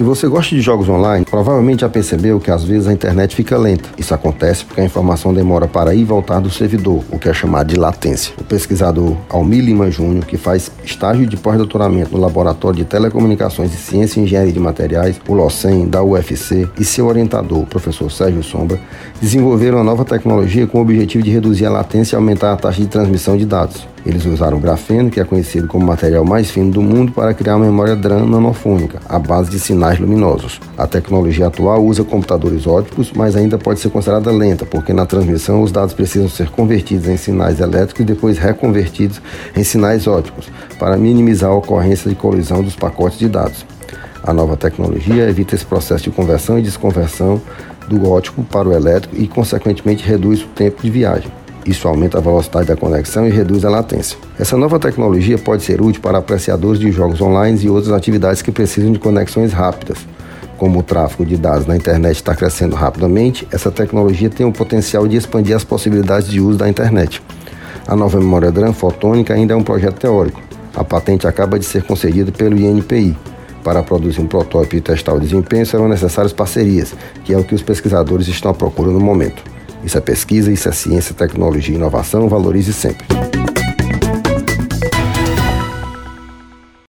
Se você gosta de jogos online, provavelmente já percebeu que às vezes a internet fica lenta. Isso acontece porque a informação demora para ir e voltar do servidor, o que é chamado de latência. O pesquisador Almir Lima Júnior, que faz estágio de pós-doutoramento no Laboratório de Telecomunicações e Ciência e Engenharia de Materiais, o LOCEN, da UFC, e seu orientador, o professor Sérgio Sombra, desenvolveram uma nova tecnologia com o objetivo de reduzir a latência e aumentar a taxa de transmissão de dados. Eles usaram grafeno, que é conhecido como o material mais fino do mundo, para criar uma memória DRAM nanofônica, à base de sinais luminosos. A tecnologia atual usa computadores ópticos, mas ainda pode ser considerada lenta, porque na transmissão os dados precisam ser convertidos em sinais elétricos e depois reconvertidos em sinais ópticos, para minimizar a ocorrência de colisão dos pacotes de dados. A nova tecnologia evita esse processo de conversão e desconversão do óptico para o elétrico e, consequentemente, reduz o tempo de viagem. Isso aumenta a velocidade da conexão e reduz a latência. Essa nova tecnologia pode ser útil para apreciadores de jogos online e outras atividades que precisam de conexões rápidas. Como o tráfego de dados na internet está crescendo rapidamente, essa tecnologia tem o potencial de expandir as possibilidades de uso da internet. A nova memória DRAM fotônica ainda é um projeto teórico. A patente acaba de ser concedida pelo INPI. Para produzir um protótipo e testar o desempenho serão necessárias parcerias, que é o que os pesquisadores estão à procura no momento. Isso é pesquisa, isso é ciência, tecnologia e inovação. Valorize sempre.